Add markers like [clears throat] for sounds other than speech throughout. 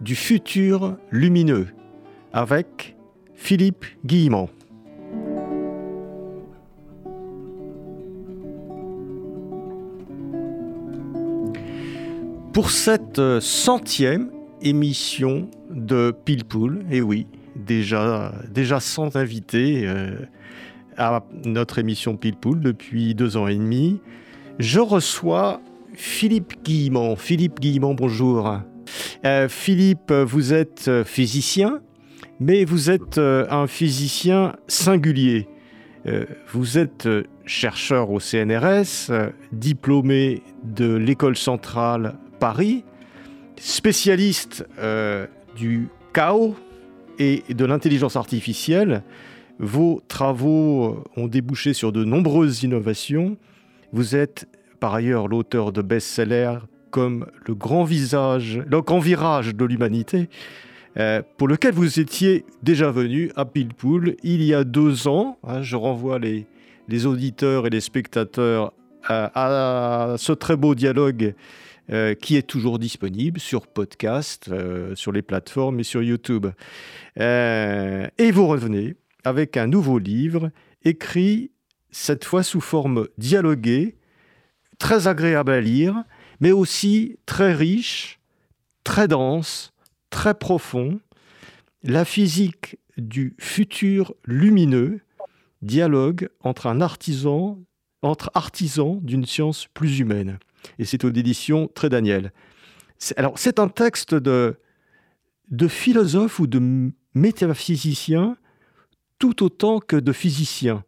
du futur lumineux avec Philippe Guillemont. Pour cette centième émission de Pile Pool, et oui, déjà, déjà 100 invités euh, à notre émission Pile Pool depuis deux ans et demi, je reçois Philippe Guillemont. Philippe Guillemont, bonjour. Euh, Philippe, vous êtes physicien, mais vous êtes euh, un physicien singulier. Euh, vous êtes chercheur au CNRS, diplômé de l'École centrale Paris, spécialiste du chaos et de l'intelligence artificielle. Vos travaux ont débouché sur de nombreuses innovations. Vous êtes par ailleurs l'auteur de best-sellers comme Le grand visage, le grand virage de l'humanité, euh, pour lequel vous étiez déjà venu à Pilpoul il y a deux ans. Hein, je renvoie les, auditeurs et les spectateurs à, ce très beau dialogue euh, qui est toujours disponible sur podcast, euh, sur les plateformes et sur YouTube. et vous revenez avec un nouveau livre écrit cette fois sous forme dialoguée très agréable à lire, mais aussi très riche, très dense, très profond. La physique du futur lumineux, dialogue entre un artisan, entre artisans d'une science plus humaine. Et c'est aux éditions Très Daniel. Alors, c'est un texte de, de philosophe ou de métaphysicien tout autant que de physicien,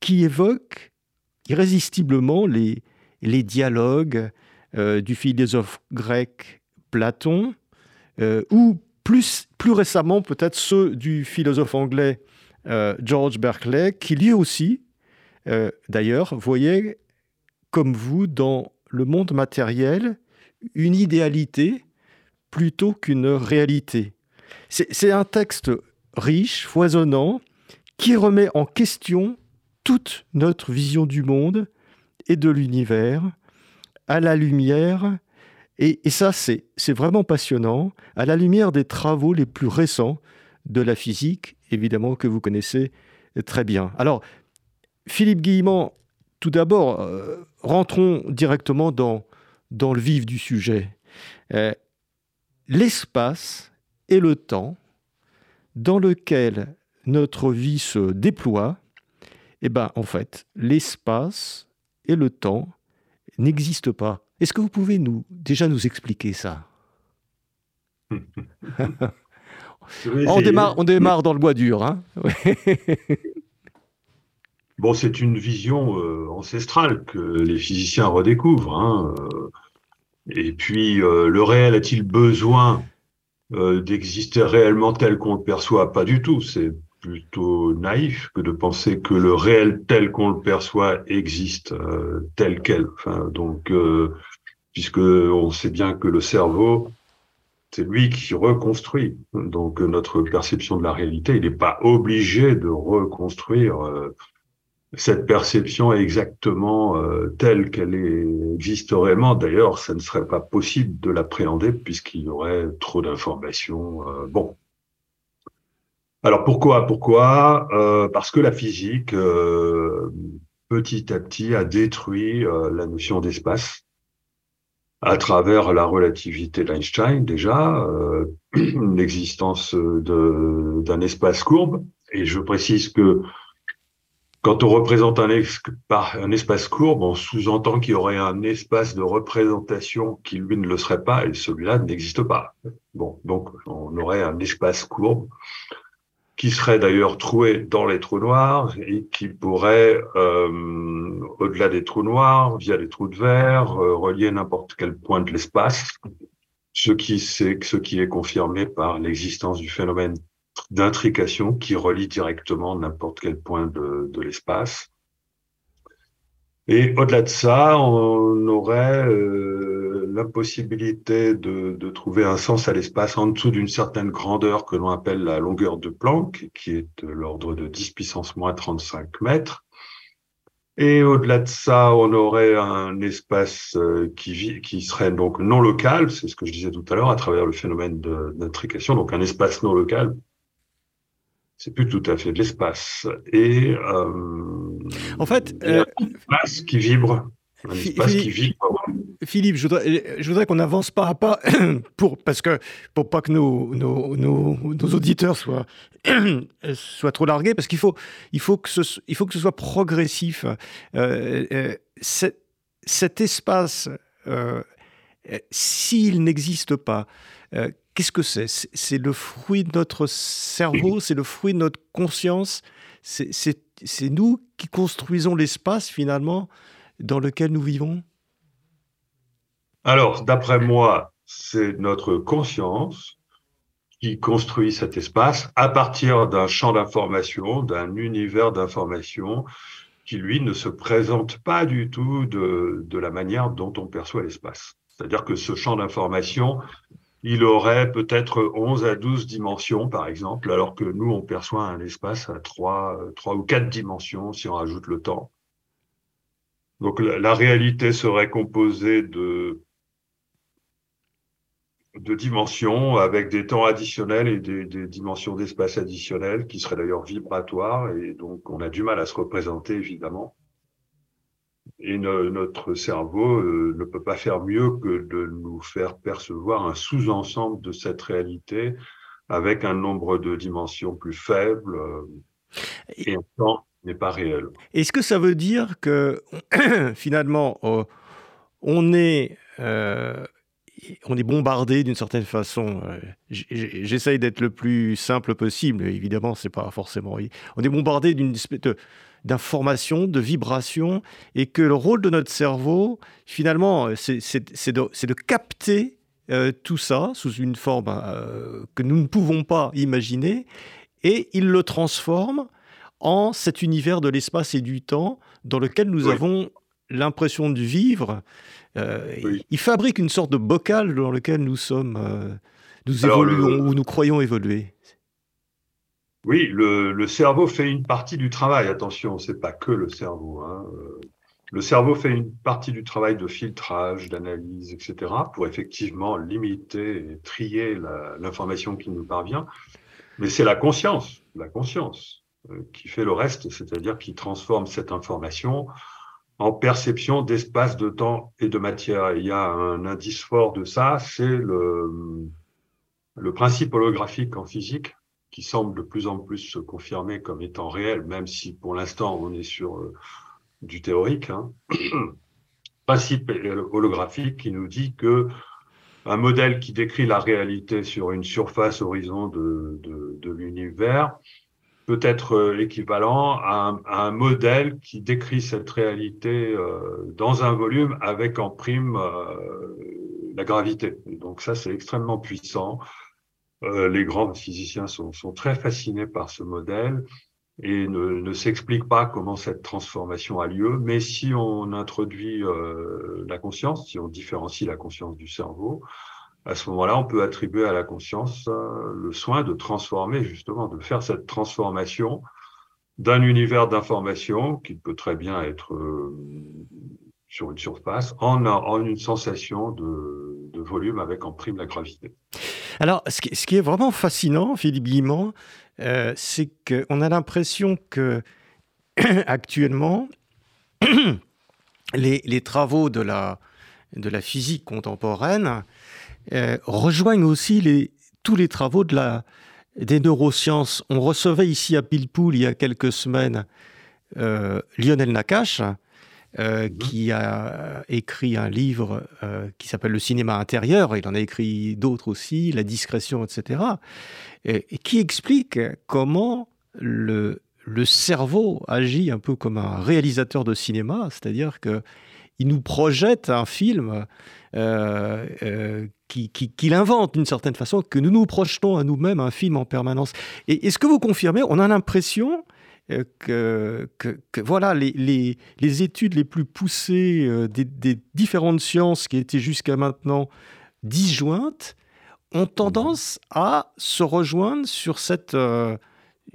qui évoque irrésistiblement les, les dialogues du philosophe grec Platon, euh, ou plus, plus récemment peut-être ceux du philosophe anglais euh, George Berkeley, qui lui aussi, d'ailleurs, voyait comme vous dans le monde matériel une idéalité plutôt qu'une réalité. C'est un texte riche, foisonnant, qui remet en question toute notre vision du monde et de l'univers à la lumière, et, ça c'est vraiment passionnant, à la lumière des travaux les plus récents de la physique, évidemment que vous connaissez très bien. Alors, Philippe Guillemont, tout d'abord, euh, rentrons directement dans, dans le vif du sujet. Euh, l'espace et le temps dans lequel notre vie se déploie, eh ben, en fait, l'espace et le temps n'existent pas. Est-ce que vous pouvez nous déjà nous expliquer ça on, démarre, on démarre dans le bois dur. Hein [laughs] bon, c'est une vision euh, ancestrale que les physiciens redécouvrent. Hein, euh. et puis, euh, le réel a-t-il besoin d'exister réellement tel qu'on le perçoit? Pas du tout. C'est plutôt naïf que de penser que le réel tel qu'on le perçoit existe euh, tel quel. Donc, euh, puisque on sait bien que le cerveau, c'est lui qui reconstruit. Donc, notre perception de la réalité, il n'est pas obligé de reconstruire euh, cette perception exactement telle qu'elle existe réellement. D'ailleurs, ça ne serait pas possible de l'appréhender puisqu'il y aurait trop d'informations. bon, alors pourquoi Pourquoi? Euh, Parce que la physique, euh, petit à petit, a détruit euh, la notion d'espace à travers la relativité d'Einstein déjà, [clears throat] l'existence d'un espace courbe. Et je précise que quand on représente un, un espace courbe, on sous-entend qu'il y aurait un espace de représentation qui lui ne le serait pas, et celui-là n'existe pas. Bon, donc on aurait un espace courbe qui serait d'ailleurs troué dans les trous noirs et qui pourrait, euh, au-delà des trous noirs, via les trous de verre, euh, relier n'importe quel point de l'espace. ce qui, est, ce qui est confirmé par l'existence du phénomène d'intrication qui relie directement n'importe quel point de, de l'espace. Et au-delà de ça, on aurait euh, l'impossibilité de, de, trouver un sens à l'espace en dessous d'une certaine grandeur que l'on appelle la longueur de Planck, qui est de l'ordre de 10 puissance moins 35 mètres. Et au-delà de ça, on aurait un espace euh, qui, qui serait donc non local, c'est ce que je disais tout à l'heure, à travers le phénomène d'intrication, donc un espace non local c'est plus tout à fait de l'espace. Et euh, en fait, euh, un espace qui vibre. Un espace Philippe, qui vibre. Philippe, je voudrais, je voudrais qu'on avance pas à pas [clears throat] pour parce que pour pas que nos, nos, nos, nos auditeurs soient [clears throat] soient trop largués, parce qu'il faut il faut que ce il faut que ce soit progressif. Euh, euh cet, cet, espace, euh, s'il n'existe pas, Qu'est-ce que c'est? C'est le fruit de notre cerveau, c'est le fruit de notre conscience, c'est nous qui construisons l'espace finalement dans lequel nous vivons? Alors, d'après moi, c'est notre conscience qui construit cet espace à partir d'un champ d'information, d'un univers d'information qui, lui, ne se présente pas du tout de, la manière dont on perçoit l'espace. C'est-à-dire que ce champ d'information il aurait peut-être 11 à 12 dimensions, par exemple, alors que nous, on perçoit un espace à 3, 3 ou 4 dimensions si on rajoute le temps. Donc la, réalité serait composée de, de dimensions avec des temps additionnels et des, des dimensions d'espace additionnels qui seraient d'ailleurs vibratoires et donc on a du mal à se représenter évidemment. Et notre cerveau euh, ne peut pas faire mieux que de nous faire percevoir un sous-ensemble de cette réalité avec un nombre de dimensions plus faibles euh, et un temps n'est pas réel. Est-ce que ça veut dire que [coughs] finalement euh, on est on est bombardé d'une certaine façon. J'essaye d'être le plus simple possible. Évidemment, c'est pas forcément. On est bombardé d'une espèce de, d'informations, de vibrations, et que le rôle de notre cerveau, finalement, c'est de, capter euh, tout ça sous une forme euh, que nous ne pouvons pas imaginer, et il le transforme en cet univers de l'espace et du temps dans lequel nous avons l'impression de vivre. Euh, il fabrique une sorte de bocal dans lequel nous sommes, nous évoluons ou nous croyons évoluer. Oui, le, cerveau fait une partie du travail. Attention, c'est pas que le cerveau. Hein. Le cerveau fait une partie du travail de filtrage, d'analyse, etc., pour effectivement limiter et trier l'information qui nous parvient. Mais c'est la conscience, la conscience, euh, qui fait le reste, c'est-à-dire qui transforme cette information en perception d'espace, de temps et de matière. il y a un indice fort de ça, c'est le, principe holographique en physique, qui semble de plus en plus se confirmer comme étant réel, même si pour l'instant on est sur euh, du théorique. Hein. [clears throat] Principe holographique qui nous dit que un modèle qui décrit la réalité sur une surface horizon de l'univers peut être euh, à un, à un, modèle qui décrit cette réalité euh, dans un volume avec en prime euh, la gravité. donc ça, c'est extrêmement puissant. Les grands physiciens sont, sont, très fascinés par ce modèle et ne, ne s'expliquent pas comment cette transformation a lieu. Mais si on introduit la conscience, si on différencie la conscience du cerveau, à ce moment-là, on peut attribuer à la conscience euh, le soin de transformer, justement, de faire cette transformation d'un univers d'information qui peut très bien être sur une surface en, une sensation de, volume avec en prime la gravité. Alors, ce qui, est vraiment fascinant, Philippe Guillemont, euh, c'est qu'on a l'impression que [coughs] actuellement, [coughs] les, travaux de la physique contemporaine euh, rejoignent aussi les, tous les travaux de la, des neurosciences. On recevait ici à Pilpoul il y a quelques semaines euh, Lionel Nakache, euh, mhm. qui a écrit un livre euh, qui s'appelle Le cinéma intérieur, il en a écrit d'autres aussi, La discrétion, etc., et, et qui explique comment le, le cerveau agit un peu comme un réalisateur de cinéma, c'est-à-dire que il nous projette un film euh, qu'il invente d'une certaine façon, que nous nous projetons à nous-mêmes un film en permanence. Est-ce que vous confirmez On a l'impression euh, que, voilà, les, les, les, études les plus poussées euh, des, des, différentes sciences qui étaient jusqu'à maintenant disjointes ont tendance à se rejoindre sur cette, euh,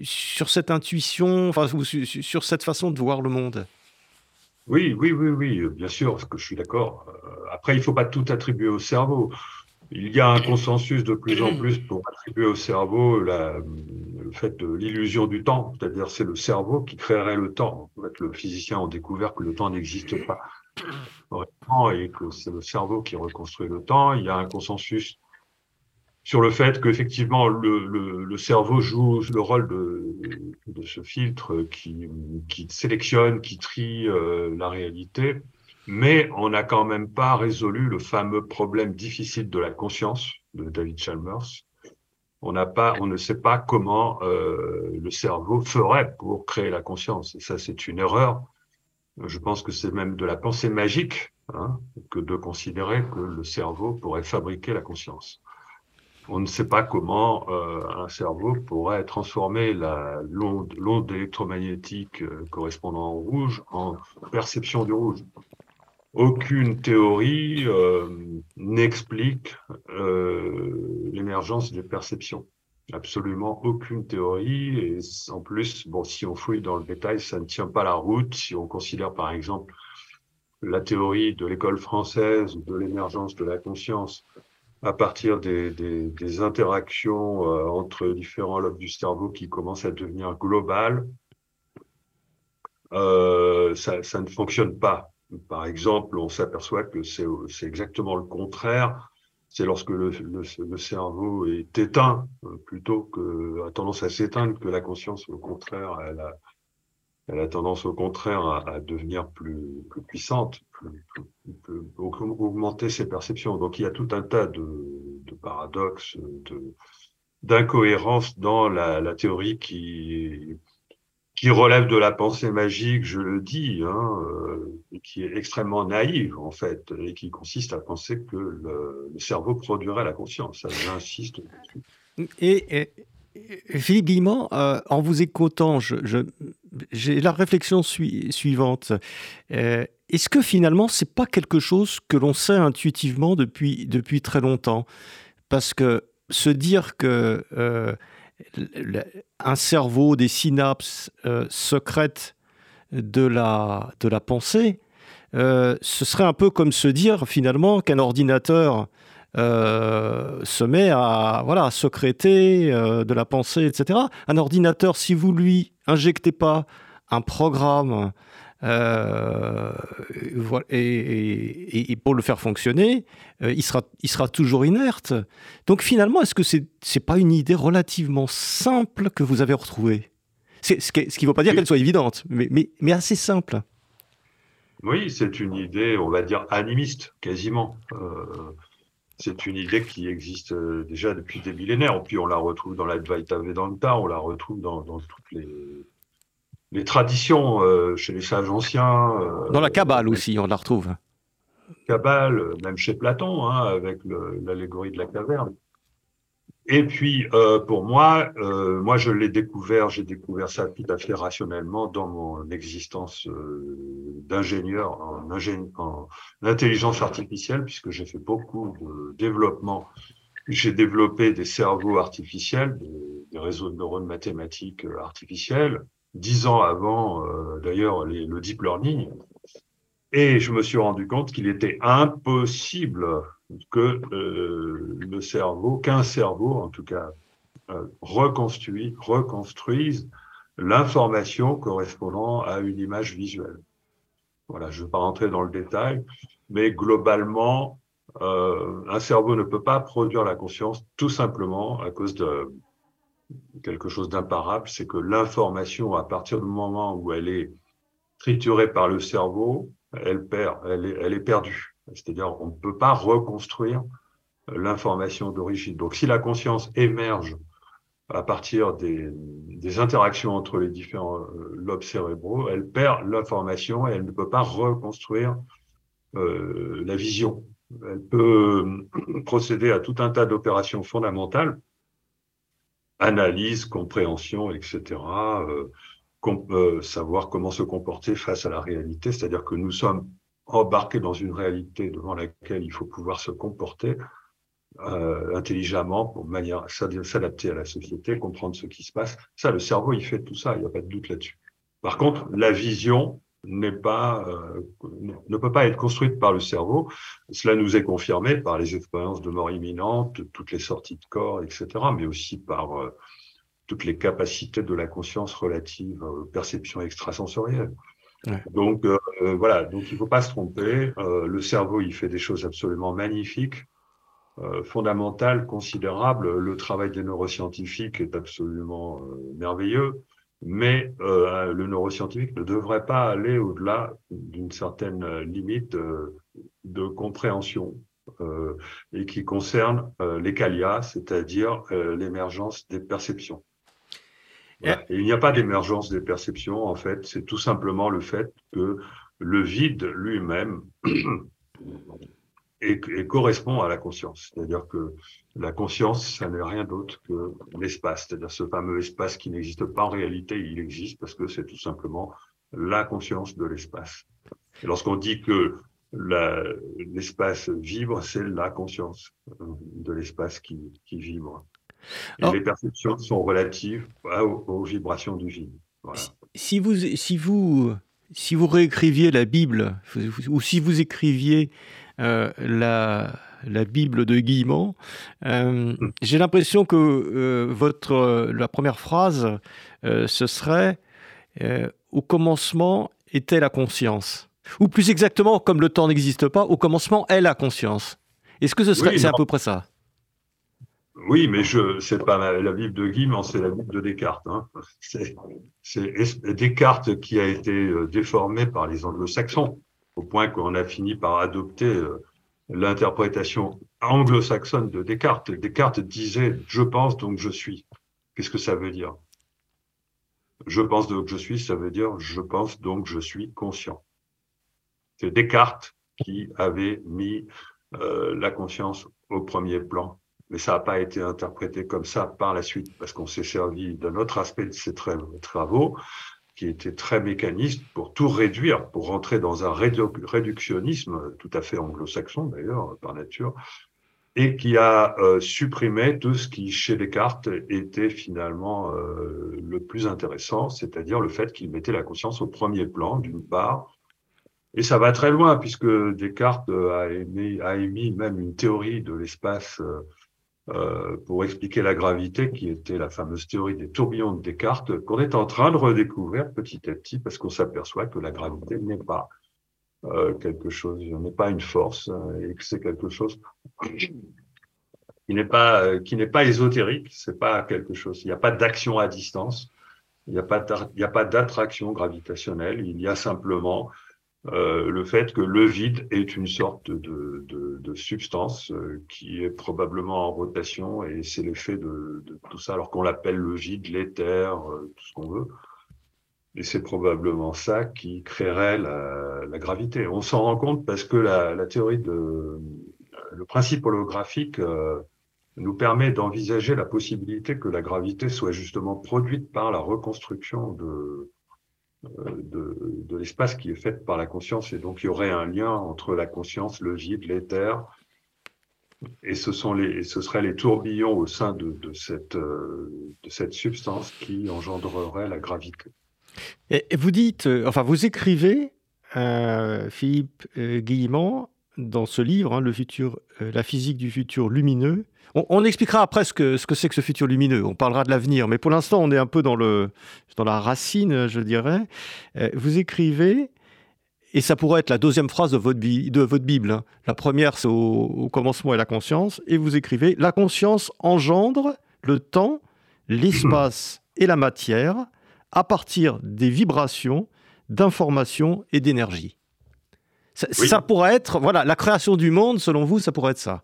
sur cette intuition, enfin, sur cette façon de voir le monde. Oui, oui, oui, oui, bien sûr, parce que je suis d'accord. Après, il ne faut pas tout attribuer au cerveau. Il y a un consensus de plus en [clears throat] plus pour attribuer au cerveau la, le fait de l'illusion du temps, c'est-à-dire c'est le cerveau qui créerait le temps. En fait, le physicien a découvert que le temps n'existe pas et que c'est le cerveau qui reconstruit le temps. Il y a un consensus sur le fait qu'effectivement le, le, le, cerveau joue le rôle de, de ce filtre qui, qui, sélectionne, qui trie euh, la réalité mais on n'a quand même pas résolu le fameux problème difficile de la conscience de David Chalmers. On n'a pas, on ne sait pas comment euh, le cerveau ferait pour créer la conscience. Et ça, c'est une erreur. Je pense que c'est même de la pensée magique hein, que de considérer que le cerveau pourrait fabriquer la conscience. On ne sait pas comment euh, un cerveau pourrait transformer l'onde électromagnétique euh, correspondant au rouge en perception du rouge aucune théorie euh, n'explique euh, l'émergence des perceptions. Absolument aucune théorie. Et en plus, bon, si on fouille dans le détail, ça ne tient pas la route. Si on considère par exemple la théorie de l'école française de l'émergence de la conscience à partir des, interactions euh, entre différents lobes du cerveau qui commencent à devenir globales, ça ne fonctionne pas. Par exemple, on s'aperçoit que c'est exactement le contraire. C'est lorsque le, cerveau est éteint, euh, plutôt que a tendance à s'éteindre, que la conscience, au contraire, elle a, tendance au contraire à, devenir plus, puissante, plus, augmenter ses perceptions. Donc il y a tout un tas de, paradoxes, d'incohérences dans la, théorie qui, qui relève de la pensée magique, je le dis, hein, euh, qui est extrêmement naïve en fait, et qui consiste à penser que le, cerveau produirait la conscience. J'insiste. Et, et, Philippe euh, en vous écoutant, j'ai la réflexion sui, suivante. Euh, Est-ce que finalement, c'est pas quelque chose que l'on sait intuitivement depuis, depuis très longtemps? Parce que se dire que un cerveau, des synapses euh, secrètes de la, pensée, euh, ce serait un peu comme se dire finalement qu'un ordinateur euh, se met à voilà, secréter euh, de la pensée, etc. Un ordinateur, si vous lui injectez pas un programme euh, et, et, et, pour le faire fonctionner, euh, il, sera, il sera toujours inerte. Donc finalement, est-ce que c'est n'est pas une idée relativement simple que vous avez retrouvée? Ce qui ne veut pas dire qu'elle soit évidente, mais, mais, mais assez simple. Oui, c'est une idée, on va dire, animiste, quasiment. Euh, c'est une idée qui existe déjà depuis des millénaires. Puis on la retrouve dans l'Advaita Vedanta, on la retrouve dans, dans toutes les, les traditions euh, chez les sages anciens. Euh, Dans la Kabbale aussi, on la retrouve. Kabbale, même chez Platon, hein, avec l'allégorie de la caverne. Et puis, euh, pour moi, euh, moi, je l'ai découvert, j'ai découvert ça tout à fait rationnellement dans mon existence euh, d'ingénieur en, en, intelligence artificielle, puisque j'ai fait beaucoup de développement. J'ai développé des cerveaux artificiels, des, des réseaux de neurones mathématiques artificiels, dix ans avant, euh, d'ailleurs, le deep learning. Et je me suis rendu compte qu'il était impossible que euh, le cerveau, qu'un cerveau, en tout cas, euh, reconstruit, reconstruise l'information correspondant à une image visuelle. Voilà, je ne vais pas rentrer dans le détail, mais globalement, euh, un cerveau ne peut pas produire la conscience tout simplement à cause de, quelque chose d'imparable, c'est que l'information, à partir du moment où elle est triturée par le cerveau, elle perd, elle est, perdue. C'est-à-dire, on ne peut pas reconstruire l'information d'origine. Donc, si la conscience émerge à partir des, interactions entre les différents euh, lobes cérébraux, elle perd l'information et elle ne peut pas reconstruire euh, la vision. Elle peut [clears throat] procéder à tout un tas d'opérations fondamentales, analyse, compréhension, etc. Euh, savoir comment se comporter face à la réalité, c'est-à-dire que nous sommes embarqués dans une réalité devant laquelle il faut pouvoir se comporter euh, intelligemment pour manière s'adapter à la société, comprendre ce qui se passe. Ça, le cerveau, il fait tout ça, il n'y a pas de doute là-dessus. Par contre, la vision n'est pas, euh, ne peut pas être construite par le cerveau. Cela nous est confirmé par les expériences de mort imminente, toutes les sorties de corps, etc., mais aussi par euh, toutes les capacités de la conscience relative aux perceptions extrasensorielles. Donc euh, voilà, donc il ne faut pas se tromper. le cerveau, il fait des choses absolument magnifiques, fondamentales, considérables. Le travail des neuroscientifiques est absolument merveilleux mais euh, le neuroscientifique ne devrait pas aller au-delà d'une certaine limite euh, de compréhension euh, et qui concerne euh, les CALIA, c'est-à-dire euh, l'émergence des perceptions. Voilà. Et il n'y a pas d'émergence des perceptions, en fait, c'est tout simplement le fait que le vide lui-même et, et, correspond à la conscience. C'est-à-dire que la conscience, ça n'est rien d'autre que l'espace, c'est-à-dire ce fameux espace qui n'existe pas en réalité, il existe parce que c'est tout simplement la conscience de l'espace. Et lorsqu'on dit que l'espace vibre, c'est la conscience euh, de l'espace qui, qui, vibre. Et les perceptions sont relatives aux, aux vibrations du vide. Voilà. Si vous, si vous, si vous réécriviez la Bible, ou si vous écriviez euh, la, la, Bible de Guillemot, euh, hmm. j'ai l'impression que euh, votre, la première phrase, ce serait Au commencement était la conscience. Ou plus exactement, comme le temps n'existe pas, au commencement est la conscience. Est-ce que ce serait, oui, c'est à peu près ça? Oui, mais je c'est pas la Bible de Guillemot, c'est la Bible de Descartes. Hein. C'est Descartes qui a été déformé par les anglo-saxons au point qu'on a fini par adopter euh, l'interprétation anglo-saxonne de Descartes. Descartes disait je pense donc je suis. Qu'est-ce que ça veut dire Je pense donc je suis, ça veut dire je pense donc je suis conscient. C'est Descartes qui avait mis euh, la conscience au premier plan. Mais ça n'a pas été interprété comme ça par la suite, parce qu'on s'est servi d'un autre aspect de ces travaux, qui était très mécaniste pour tout réduire, pour rentrer dans un réductionnisme tout à fait anglo-saxon d'ailleurs par nature, et qui a euh, supprimé tout ce qui chez Descartes était finalement euh, le plus intéressant, c'est-à-dire le fait qu'il mettait la conscience au premier plan d'une part, et ça va très loin puisque Descartes a, émis, même une théorie de l'espace euh, euh, pour expliquer la gravité, qui était la fameuse théorie des tourbillons de Descartes, qu'on est en train de redécouvrir petit à petit, parce qu'on s'aperçoit que la gravité n'est pas euh, quelque chose, n'est pas une force, hein, et que c'est quelque chose qui n'est pas euh, qui n'est pas ésotérique, c'est pas quelque chose. Il n'y a pas d'action à distance, il n'y a pas il n'y a pas d'attraction gravitationnelle, il y a simplement euh, le fait que le vide est une sorte de, de, de substance euh, qui est probablement en rotation et c'est l'effet de, de, tout ça, alors qu'on l'appelle le vide, l'éther, euh, tout ce qu'on veut. Et c'est probablement ça qui créerait la, la gravité. On s'en rend compte parce que la, la, théorie de le principe holographique euh, nous permet d'envisager la possibilité que la gravité soit justement produite par la reconstruction de, de, de l'espace qui est fait par la conscience. Et donc, il y aurait un lien entre la conscience, le vide, l'éther. Et ce, sont les, et ce seraient les tourbillons au sein de, de, cette, de cette substance qui engendrerait la gravité. Et vous dites, euh, enfin, vous écrivez, euh, Philippe euh, Guillemont, dans ce livre, hein, le futur, euh, La physique du futur lumineux, on, expliquera après ce que ce que c'est que ce futur lumineux. On parlera de l'avenir, mais pour l'instant, on est un peu dans le dans la racine, je dirais. Euh, vous écrivez. Et ça pourrait être la deuxième phrase de votre, bi de votre Bible. Hein. La première, c'est au, au, commencement et la conscience. Et vous écrivez La conscience engendre le temps, l'espace et la matière à partir des vibrations, d'informations et d'énergie. Ça, oui. ça, pourrait être, voilà, la création du monde, selon vous, ça pourrait être ça.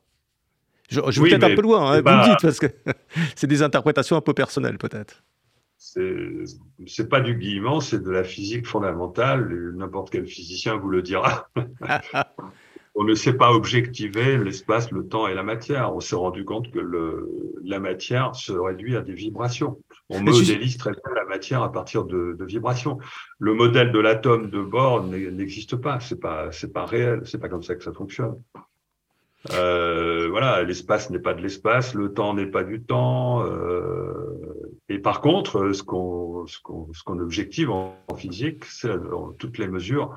Je, je oui, vais peut-être un peu loin, hein, pas... vous me dites, parce que [laughs] c'est des interprétations un peu personnelles, peut-être. C'est pas du guillemot, c'est de la physique fondamentale. N'importe quel physicien vous le dira. [laughs] on ne sait pas objectiver l'espace, le temps et la matière. On s'est rendu compte que le, la matière se réduit à des vibrations. On modélise très bien la matière à partir de, de vibrations. Le modèle de l'atome de Bohr n'existe pas. C'est pas, c'est pas réel. C'est pas comme ça que ça fonctionne. Euh, voilà, l'espace n'est pas de l'espace, le temps n'est pas du temps. Euh, et par contre, ce qu'on ce qu'on ce qu'on objective en, physique, c'est toutes les mesures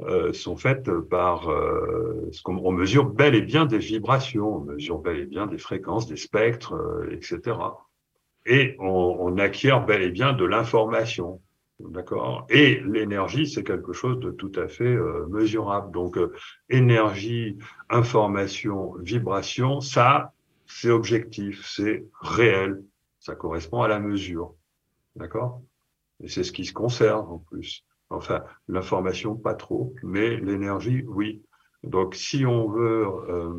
euh, sont faites par euh, ce qu'on on mesure bel et bien des vibrations, on mesure bel et bien des fréquences, des spectres, euh, etc. Et on, on, acquiert bel et bien de l'information. D'accord? Et l'énergie, c'est quelque chose de tout à fait euh, mesurable. Donc, énergie, information, vibration, ça, c'est objectif, c'est réel, ça correspond à la mesure. D'accord? Et c'est ce qui se conserve en plus. Enfin, l'information, pas trop, mais l'énergie, oui. Donc, si on veut, euh,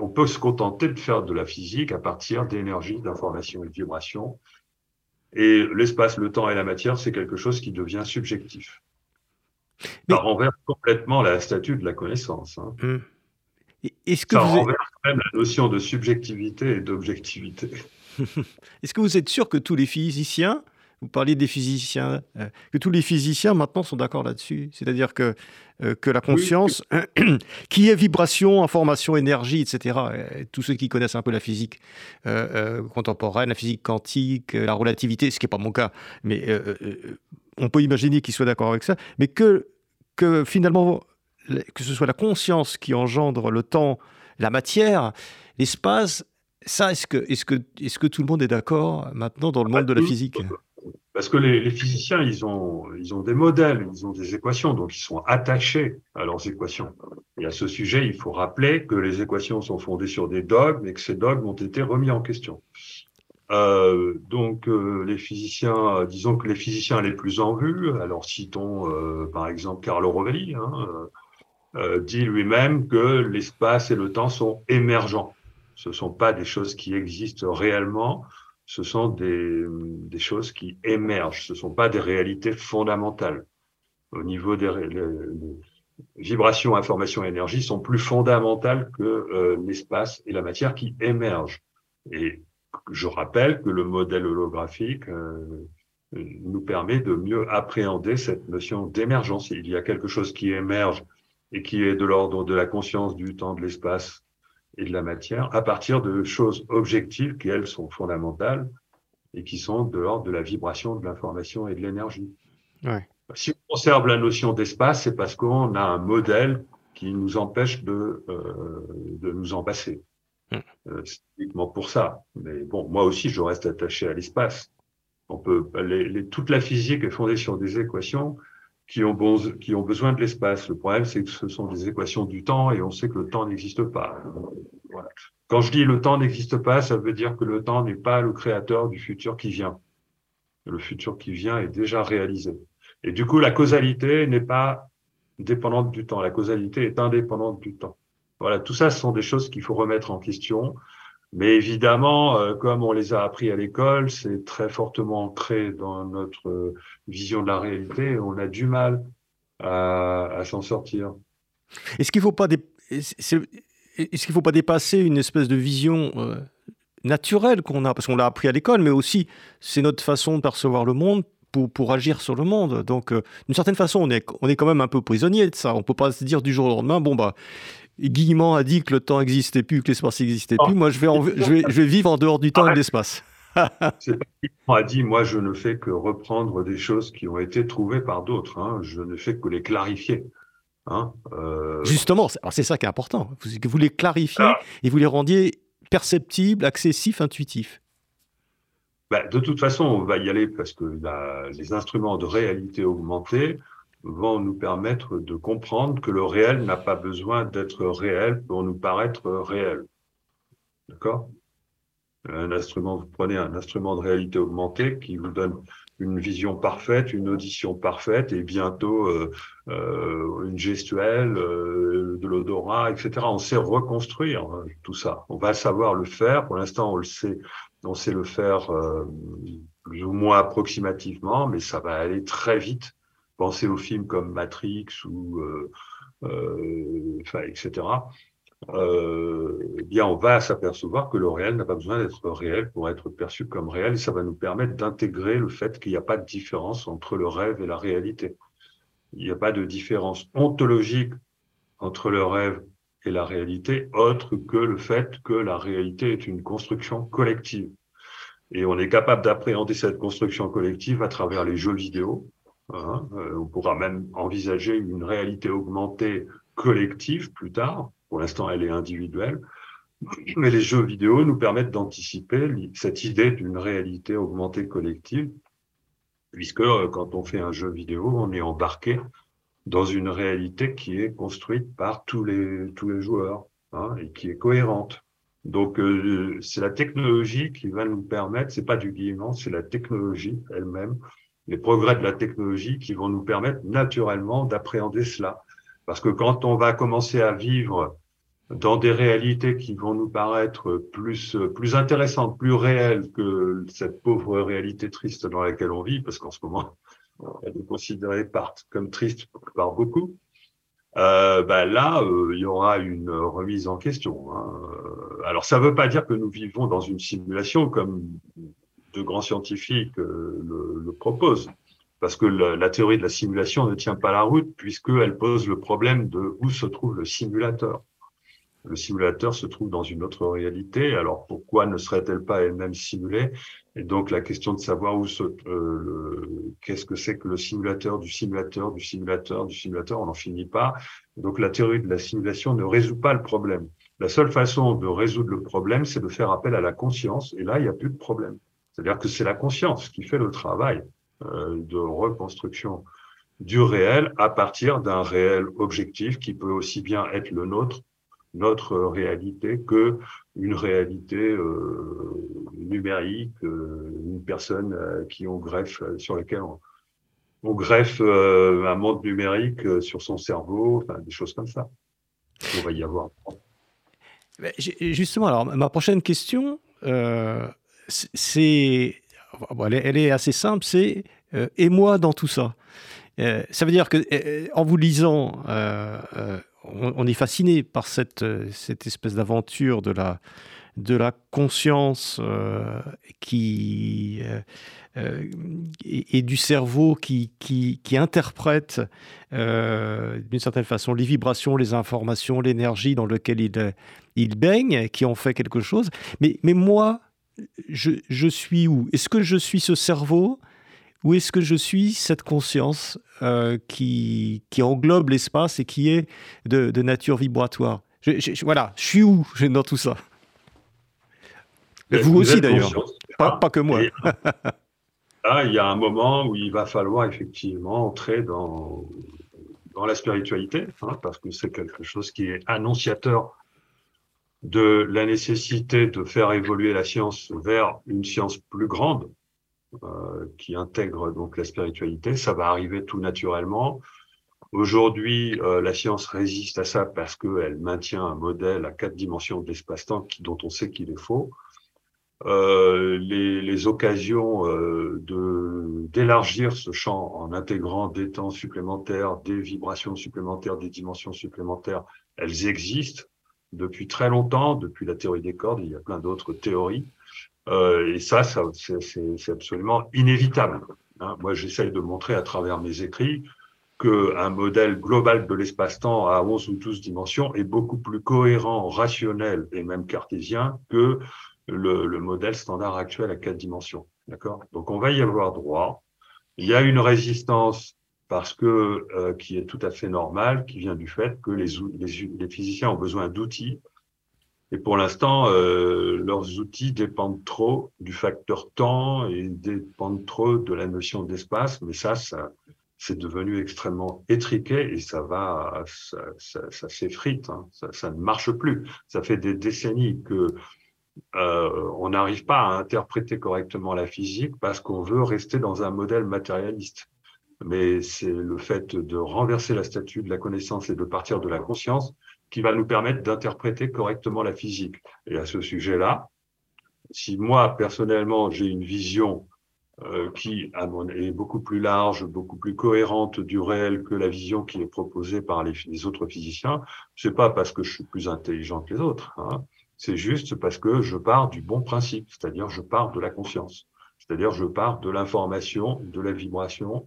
on peut se contenter de faire de la physique à partir d'énergie, d'information et de vibration. Et l'espace, le temps et la matière, c'est quelque chose qui devient subjectif. Ça renverse complètement la statue de la connaissance. Hein. Hum. Est-ce que Ça renverse même la notion de subjectivité et d'objectivité. [laughs] Est-ce que vous êtes sûr que tous les physiciens vous parliez des physiciens, euh, que tous les physiciens maintenant sont d'accord là-dessus. C'est-à-dire que, euh, que la conscience, [clears throat] qui est vibration, information, énergie, etc., euh, tous ceux qui connaissent un peu la physique contemporaine, la physique quantique, la relativité, ce qui n'est pas mon cas, mais on peut imaginer qu'ils soient d'accord avec ça, mais que, que finalement, que ce soit la conscience qui engendre le temps, la matière, l'espace, ça, est-ce que, est -ce que, est -ce que tout le monde est d'accord maintenant dans le monde de la physique? Parce que les, physiciens, ils ont, ils ont des modèles, ils ont des équations, donc ils sont attachés à leurs équations. Et à ce sujet, il faut rappeler que les équations sont fondées sur des dogmes et que ces dogmes ont été remis en question. Euh, donc euh, les physiciens, disons que les physiciens les plus en vue, alors citons euh, par exemple Carlo Rovelli, hein, euh, dit lui-même que l'espace et le temps sont émergents. Ce ne sont pas des choses qui existent réellement, ce sont des, des, choses qui émergent, ce ne sont pas des réalités fondamentales. Au niveau des vibrations, information et énergie sont plus fondamentales que euh, l'espace et la matière qui émergent. Et je rappelle que le modèle holographique euh, nous permet de mieux appréhender cette notion d'émergence. Il y a quelque chose qui émerge et qui est de l'ordre de la conscience du temps, de l'espace et de la matière à partir de choses objectives qui, elles, sont fondamentales et qui sont de l'ordre de la vibration, de l'information et de l'énergie. Ouais. Si on conserve la notion d'espace, c'est parce qu'on a un modèle qui nous empêche de, euh, de nous en passer. Mm. Euh, c'est uniquement pour ça. Mais bon, moi aussi, je reste attaché à l'espace. On peut, les, les, toute la physique est fondée sur des équations qui ont, besoin de l'espace. Le problème, c'est que ce sont des équations du temps et on sait que le temps n'existe pas. Quand je dis le temps n'existe pas, ça veut dire que le temps n'est pas le créateur du futur qui vient. Le futur qui vient est déjà réalisé. Et du coup, la causalité n'est pas dépendante du temps. La causalité est indépendante du temps. Voilà, tout ça, ce sont des choses qu'il faut remettre en question. Mais évidemment, euh, comme on les a appris à l'école, c'est très fortement ancré dans notre euh, vision de la réalité. On a du mal à, s'en sortir. Est-ce qu'il ne faut pas dépasser une espèce de vision euh, naturelle qu'on a? Parce qu'on l'a appris à l'école, mais aussi c'est notre façon de percevoir le monde pour, agir sur le monde. Donc, d'une certaine façon, on est quand même un peu prisonnier de ça. On ne peut pas se dire du jour au lendemain, bon, bah, Guillemot a dit que le temps n'existait plus, que l'espace n'existait plus. Moi, je vais, je, vais, je vais, vivre en dehors du temps et de l'espace. [laughs] C'est a dit, moi, je ne fais que reprendre des choses qui ont été trouvées par d'autres. Hein. Je ne fais que les clarifier. Hein. Euh... Justement, c'est ça qui est important. Vous les clarifiez ah. et vous les rendiez perceptibles, accessifs, intuitifs. Ben, de toute façon, on va y aller parce que la, les instruments de réalité augmentée vont nous permettre de comprendre que le réel n'a pas besoin d'être réel pour nous paraître réel. D'accord? Un instrument, vous prenez un instrument de réalité augmentée qui vous donne une vision parfaite, une audition parfaite et bientôt euh, euh, une gestuelle, euh, de l'odorat, etc. On sait reconstruire hein, tout ça. On va savoir le faire. Pour l'instant, on le sait, on sait le faire plus ou moins approximativement, mais ça va aller très vite Pensez aux films comme Matrix ou, euh, etc., eh bien, on va s'apercevoir que le réel n'a pas besoin d'être réel pour être perçu comme réel, et ça va nous permettre d'intégrer le fait qu'il n'y a pas de différence entre le rêve et la réalité. Il n'y a pas de différence ontologique entre le rêve et la réalité, autre que le fait que la réalité est une construction collective. Et on est capable d'appréhender cette construction collective à travers les jeux vidéo. Hein. Euh, on pourra même envisager une réalité augmentée collective plus tard. Pour l'instant, elle est individuelle. Mais les jeux vidéo nous permettent d'anticiper cette idée d'une réalité augmentée collective, puisque euh, quand on fait un jeu vidéo, on est embarqué dans une réalité qui est construite par tous les, tous les joueurs hein, et qui est cohérente. Donc, euh, c'est la technologie qui va nous permettre, c'est pas du guillemot, c'est la technologie elle-même, les progrès de la technologie qui vont nous permettre naturellement d'appréhender cela. Parce que quand on va commencer à vivre dans des réalités qui vont nous paraître plus, plus intéressantes, plus réelles que cette pauvre réalité triste dans laquelle on vit, parce qu'en ce moment, [laughs] elle est considérée comme triste par beaucoup, euh, ben là, euh, il y aura une remise en question. Hein. Alors, ça ne veut pas dire que nous vivons dans une simulation comme de grands scientifiques euh, le, le, proposent, parce que la, théorie de la simulation ne tient pas la route puisqu'elle pose le problème de où se trouve le simulateur le simulateur se trouve dans une autre réalité. Alors pourquoi ne serait-elle pas elle-même simulée? Et donc la question de savoir où se, euh, qu'est-ce que c'est que le simulateur du simulateur du simulateur du simulateur, on n'en finit pas. Donc la théorie de la simulation ne résout pas le problème. La seule façon de résoudre le problème, c'est de faire appel à la conscience. Et là, il n'y a plus de problème. C'est-à-dire que c'est la conscience qui fait le travail euh, de reconstruction du réel à partir d'un réel objectif qui peut aussi bien être le nôtre notre réalité que une réalité euh, numérique, euh, une personne qui on greffe sur laquelle on, greffe un monde numérique sur son cerveau, enfin, des choses comme ça. On va y avoir. Justement, alors ma prochaine question, c'est, elle, est assez simple, c'est et moi dans tout ça. ça veut dire que en vous lisant on, est fasciné par cette, euh, cette espèce d'aventure de la, de la conscience euh, qui, euh, et, du cerveau qui, qui, interprète d'une certaine façon les vibrations, les informations, l'énergie dans lequel il, il baigne, qui en fait quelque chose. Mais, mais moi, je, je suis où? Est-ce que je suis ce cerveau ou est-ce que je suis cette conscience euh, qui, qui englobe l'espace et qui est de, nature vibratoire? Je, Voilà, je suis où [laughs] dans tout ça? Vous, aussi d'ailleurs, pas, que moi. Là, il y a un moment où il va falloir effectivement entrer dans, dans la spiritualité, hein, parce que c'est quelque chose qui est annonciateur de la nécessité de faire évoluer la science vers une science plus grande, euh, qui intègre donc la spiritualité. Ça va arriver tout naturellement. Aujourd'hui, euh, la science résiste à ça parce qu'elle maintient un modèle à quatre dimensions de l'espace-temps dont on sait qu'il est faux. Euh, les, occasions de d'élargir ce champ en intégrant des temps supplémentaires, des vibrations supplémentaires, des dimensions supplémentaires, elles existent depuis très longtemps, depuis la théorie des cordes, il y a plein d'autres théories. Euh, et ça, ça c'est absolument inévitable. Hein. Moi, j'essaye de montrer à travers mes écrits qu'un modèle global de l'espace-temps à 11 ou 12 dimensions est beaucoup plus cohérent, rationnel et même cartésien que le, le modèle standard actuel à 4 dimensions. D'accord? Donc, on va y avoir droit. Il y a une résistance parce que euh, qui est tout à fait normale, qui vient du fait que les, les, les physiciens ont besoin d'outils et pour l'instant, euh, leurs outils dépendent trop du facteur temps et dépendent trop de la notion d'espace. Mais ça, ça c'est devenu extrêmement étriqué et ça va, ça, ça, ça s'effrite, hein. ça, ça, ne marche plus. Ça fait des décennies que euh, on n'arrive pas à interpréter correctement la physique parce qu'on veut rester dans un modèle matérialiste. Mais c'est le fait de renverser la statue de la connaissance et de partir de la conscience qui va nous permettre d'interpréter correctement la physique. Et à ce sujet-là, si moi, personnellement, j'ai une vision euh, qui est beaucoup plus large, beaucoup plus cohérente du réel que la vision qui est proposée par les, les autres physiciens, c'est pas parce que je suis plus intelligent que les autres. Hein. C'est juste parce que je pars du bon principe, c'est-à-dire je pars de la conscience, c'est-à-dire je pars de l'information, de la vibration,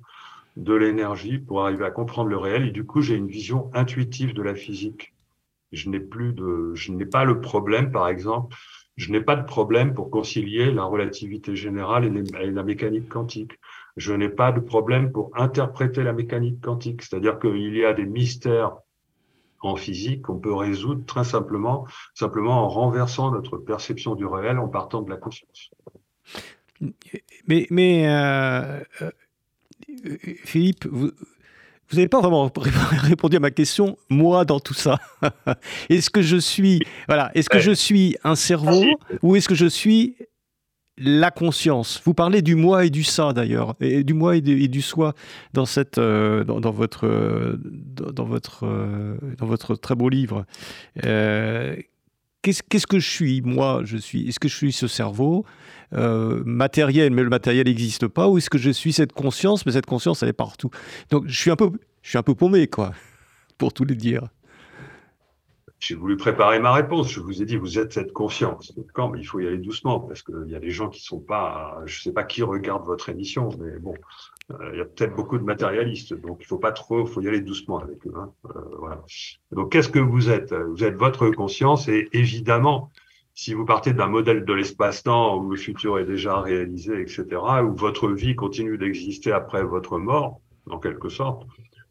de l'énergie pour arriver à comprendre le réel. Et du coup, j'ai une vision intuitive de la physique. Je n'ai plus de, je n'ai pas le problème, par exemple, je n'ai pas de problème pour concilier la relativité générale et, la mécanique quantique. Je n'ai pas de problème pour interpréter la mécanique quantique. C'est-à-dire qu'il y a des mystères en physique qu'on peut résoudre très simplement, simplement en renversant notre perception du réel en partant de la conscience. Mais, mais euh, euh, Philippe, vous, n'avez pas vraiment [laughs] répondu à ma question, moi dans tout ça. [laughs] est-ce que je suis, voilà, est-ce que je suis un cerveau ou est-ce que je suis la conscience? Vous parlez du moi et du ça d'ailleurs, et du moi et, du soi dans cette, euh, dans, votre, dans, votre, euh, dans votre très beau livre. Qu'est-ce que je suis? Moi, je suis. Est-ce que je suis ce cerveau? Euh, matériel, mais le matériel n'existe pas, ou est-ce que je suis cette conscience, mais cette conscience, elle est partout Donc, je suis un peu, je suis un peu paumé, quoi, [laughs] pour tout les dire. J'ai voulu préparer ma réponse. Je vous ai dit, vous êtes cette conscience. Quand il faut y aller doucement parce qu'il y a des gens qui sont pas, je sais pas qui regarde votre émission, mais bon, il y a peut-être beaucoup de matérialistes, donc il faut pas trop, faut y aller doucement avec eux. Hein. Euh, voilà. Donc qu'est-ce que vous êtes? Vous êtes votre conscience et évidemment, si vous partez d'un modèle de l'espace-temps où le futur est déjà réalisé, etc., où votre vie continue d'exister après votre mort, en quelque sorte,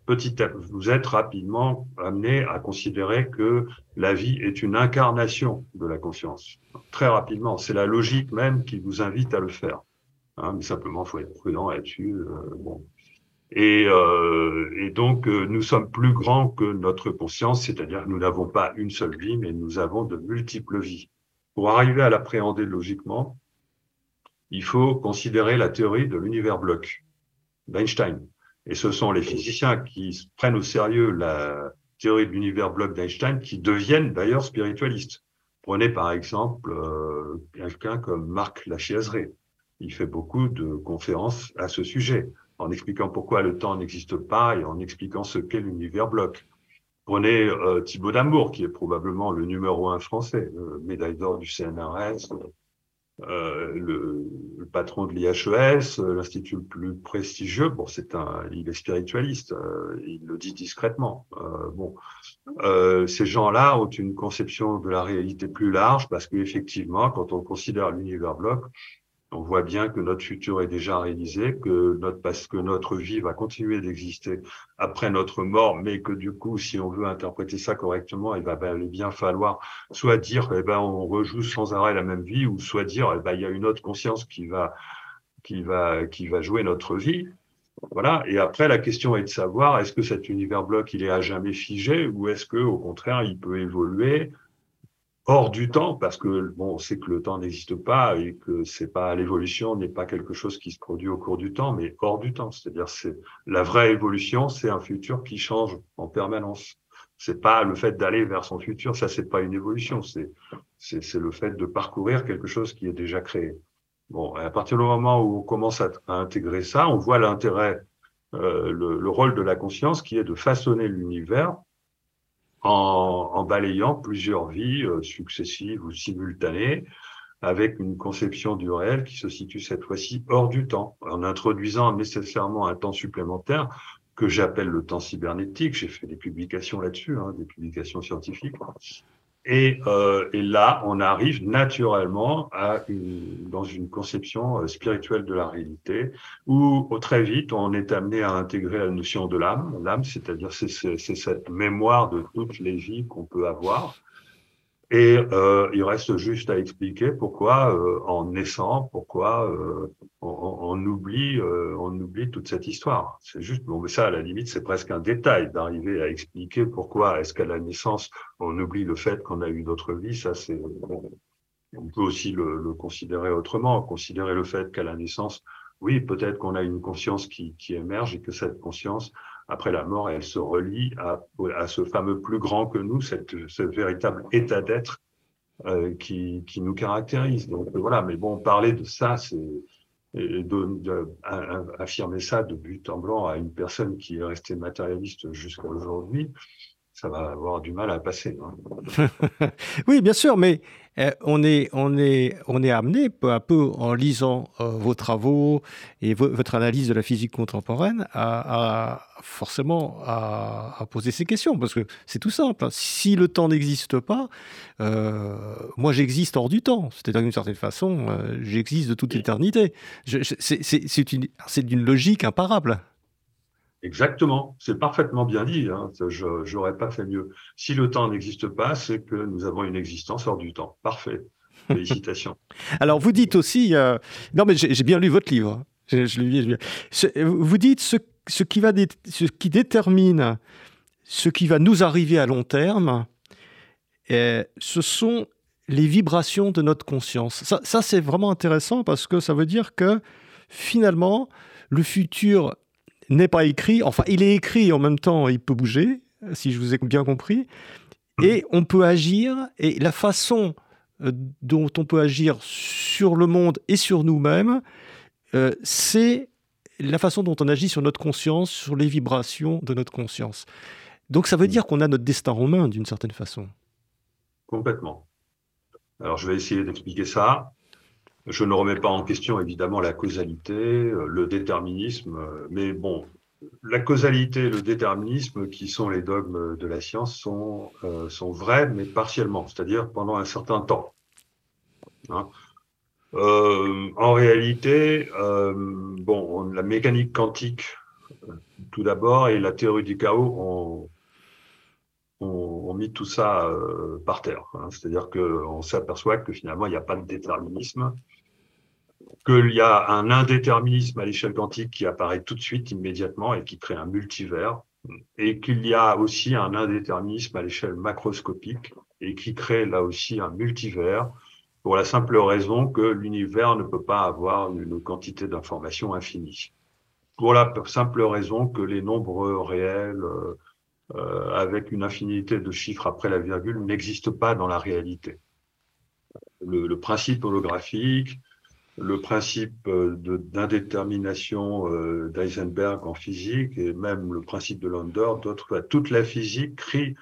petit à vous êtes rapidement amené à considérer que la vie est une incarnation de la conscience. Très rapidement, c'est la logique même qui vous invite à le faire. Hein, mais simplement, il faut être prudent là-dessus. Euh, bon. Et, euh, et donc, euh, nous sommes plus grands que notre conscience, c'est-à-dire que nous n'avons pas une seule vie, mais nous avons de multiples vies. Pour arriver à l'appréhender logiquement, il faut considérer la théorie de l'univers bloc d'Einstein. Et ce sont les physiciens qui prennent au sérieux la théorie de l'univers bloc d'Einstein qui deviennent d'ailleurs spiritualistes. Prenez par exemple euh, quelqu'un comme Marc Lachiazeré il fait beaucoup de conférences à ce sujet, en expliquant pourquoi le temps n'existe pas et en expliquant ce qu'est l'univers bloc. Prenez euh, Thibaut Damour, qui est probablement le numéro un français, médaille d'or du CNRS, euh, le, le, patron de l'IHES, l'institut le plus prestigieux. Bon, c'est un, il est spiritualiste, euh, il le dit discrètement. Euh, bon, euh, ces gens-là ont une conception de la réalité plus large parce qu'effectivement, quand on considère l'univers bloc, on voit bien que notre futur est déjà réalisé, que notre, parce que notre vie va continuer d'exister après notre mort, mais que du coup, si on veut interpréter ça correctement, il va bien falloir soit dire, eh ben, on rejoue sans arrêt la même vie, ou soit dire, eh ben, il y a une autre conscience qui va jouer notre vie. Voilà. Et après, la question est de savoir, est-ce que cet univers bloc, il est à jamais figé, ou est-ce que, au contraire, il peut évoluer, hors du temps, parce que bon, on sait que le temps n'existe pas et que c'est pas l'évolution n'est pas quelque chose qui se produit au cours du temps, mais hors du temps. C'est-à-dire, c'est la vraie évolution, c'est un futur qui change en permanence. C'est pas le fait d'aller vers son futur, ça c'est pas une évolution, c'est c'est le fait de parcourir quelque chose qui est déjà créé. Bon, à partir du moment où on commence à, intégrer ça, on voit l'intérêt, euh, le, le rôle de la conscience qui est de façonner l'univers en, balayant plusieurs vies euh, successives ou simultanées avec une conception du réel qui se situe cette fois-ci hors du temps, en introduisant nécessairement un temps supplémentaire que j'appelle le temps cybernétique. J'ai fait des publications là-dessus, hein, des publications scientifiques. Et, euh, et, là, on arrive naturellement à une, dans une conception euh, spirituelle de la réalité, où très vite, on est amené à intégrer la notion de l'âme. L'âme, c'est-à-dire c'est cette mémoire de toutes les vies qu'on peut avoir, et euh, il reste juste à expliquer pourquoi, euh, en naissant, pourquoi euh, on, on, oublie, euh, on oublie toute cette histoire. C'est juste, bon, mais ça, à la limite, c'est presque un détail d'arriver à expliquer pourquoi est-ce qu'à la naissance, on oublie le fait qu'on a eu d'autres vies. Ça, c'est, on peut aussi le, le, considérer autrement, considérer le fait qu'à la naissance, oui, peut-être qu'on a une conscience qui, qui émerge et que cette conscience après la mort, elle se relie à, à ce fameux plus grand que nous, cette, ce véritable état d'être euh, qui, qui, nous caractérise. Donc voilà, mais bon, parler de ça, c'est affirmer ça de but en blanc à une personne qui est restée matérialiste jusqu'à aujourd'hui, ça va avoir du mal à passer. Hein. [laughs] oui, bien sûr, mais euh, on, est, on, est, on est amené peu à peu, en lisant euh, vos travaux et votre analyse de la physique contemporaine, à, forcément à, poser ces questions, parce que c'est tout simple. Hein. Si le temps n'existe pas, euh, moi j'existe hors du temps. C'est-à-dire d'une certaine façon, j'existe de toute éternité. C'est d'une logique imparable. Exactement, c'est parfaitement bien dit. Hein. Je n'aurais pas fait mieux. Si le temps n'existe pas, c'est que nous avons une existence hors du temps. Parfait. Félicitations. [laughs] Alors, vous dites aussi. Euh, non, mais j'ai bien lu votre livre. Je, je vous dites ce, qui va ce qui détermine ce qui va nous arriver à long terme, et ce sont les vibrations de notre conscience. Ça c'est vraiment intéressant parce que ça veut dire que finalement, le futur n'est pas écrit. Enfin, il est écrit en même temps, il peut bouger, si je vous ai bien compris. Et on peut agir. Et la façon euh, dont on peut agir sur le monde et sur nous-mêmes, euh, c'est la façon dont on agit sur notre conscience, sur les vibrations de notre conscience. Donc ça veut dire qu'on a notre destin en main d'une certaine façon. Complètement. Alors je vais essayer d'expliquer ça. Je ne remets pas en question évidemment la causalité, euh, le déterminisme, euh, mais bon, la causalité et le déterminisme, qui sont les dogmes de la science, sont, euh, sont vrais, mais partiellement, c'est-à-dire pendant un certain temps. Hein. en réalité, bon, la mécanique quantique, tout d'abord, et la théorie du chaos ont, ont, mis tout ça par terre. Hein. C'est-à-dire qu'on s'aperçoit que finalement, il n'y a pas de déterminisme qu'il y a un indéterminisme à l'échelle quantique qui apparaît tout de suite, immédiatement, et qui crée un multivers, et qu'il y a aussi un indéterminisme à l'échelle macroscopique, et qui crée là aussi un multivers, pour la simple raison que l'univers ne peut pas avoir une quantité d'informations infinie. Pour la simple raison que les nombres réels, euh, avec une infinité de chiffres après la virgule, n'existent pas dans la réalité. Le, le principe holographique, le principe euh, d'indétermination euh, d'Eisenberg en physique et même le principe de Landor, d'autres, toute la physique crie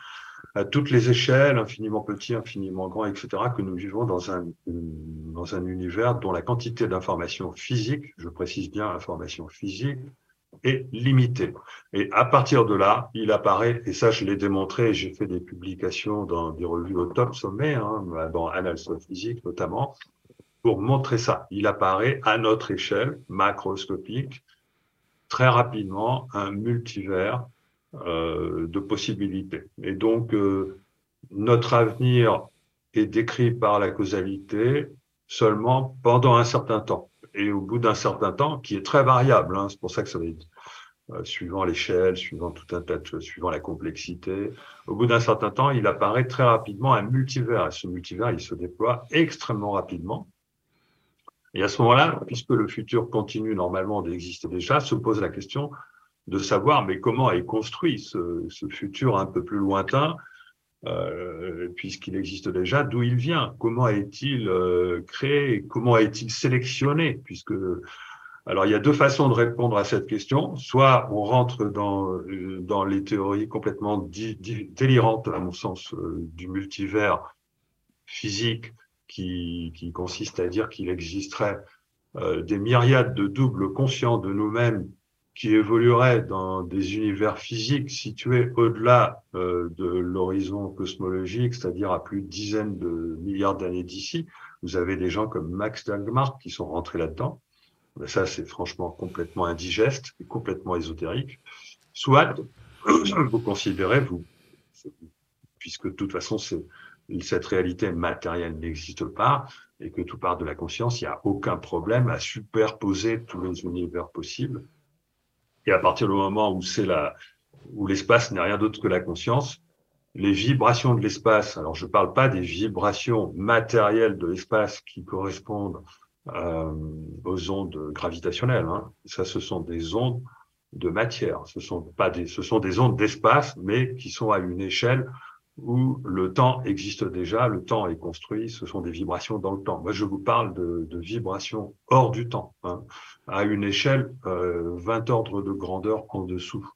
à toutes les échelles, infiniment petit, infiniment grand, etc., que nous vivons dans un, dans un univers dont la quantité d'informations physiques, je précise bien information physique, est limitée. Et à partir de là, il apparaît, et ça je l'ai démontré, j'ai fait des publications dans des revues au top sommet, hein, dans Annals of Physics notamment, pour montrer ça. Il apparaît à notre échelle macroscopique très rapidement un multivers euh, de possibilités. Et donc, euh, notre avenir est décrit par la causalité seulement pendant un certain temps. Et au bout d'un certain temps, qui est très variable, hein, c'est pour ça que ça va être euh, suivant l'échelle, suivant tout un tas de suivant la complexité. Au bout d'un certain temps, il apparaît très rapidement un multivers. Et ce multivers, il se déploie extrêmement rapidement. Et à ce moment-là, puisque le futur continue normalement d'exister déjà, se pose la question de savoir mais comment est construit ce, futur un peu plus lointain, euh, puisqu'il existe déjà, d'où il vient, comment est-il euh, créé, comment est-il sélectionné, puisque alors il y a deux façons de répondre à cette question. Soit on rentre dans, dans les théories complètement délirantes, à mon sens, euh, du multivers physique, qui, qui consiste à dire qu'il existerait euh, des myriades de doubles conscients de nous-mêmes qui évolueraient dans des univers physiques situés au-delà euh, de l'horizon cosmologique, c'est-à-dire à plus de dizaines de milliards d'années d'ici. Vous avez des gens comme Max Dagmar qui sont rentrés là-dedans. Mais ça, c'est franchement complètement indigeste et complètement ésotérique. Soit [clears throat] vous considérez, vous, puisque de toute façon, c'est cette réalité matérielle n'existe pas et que tout part de la conscience, il n'y a aucun problème à superposer tous les univers possibles. Et à partir du moment où c'est la, où l'espace n'est rien d'autre que la conscience, les vibrations de l'espace, alors je ne parle pas des vibrations matérielles de l'espace qui correspondent euh, aux ondes gravitationnelles, hein. ça ce sont des ondes de matière, ce sont pas des, ce sont des ondes d'espace, mais qui sont à une échelle où le temps existe déjà, le temps est construit, ce sont des vibrations dans le temps. Moi, je vous parle de, de vibrations hors du temps, hein, à une échelle euh, 20 ordres de grandeur en dessous,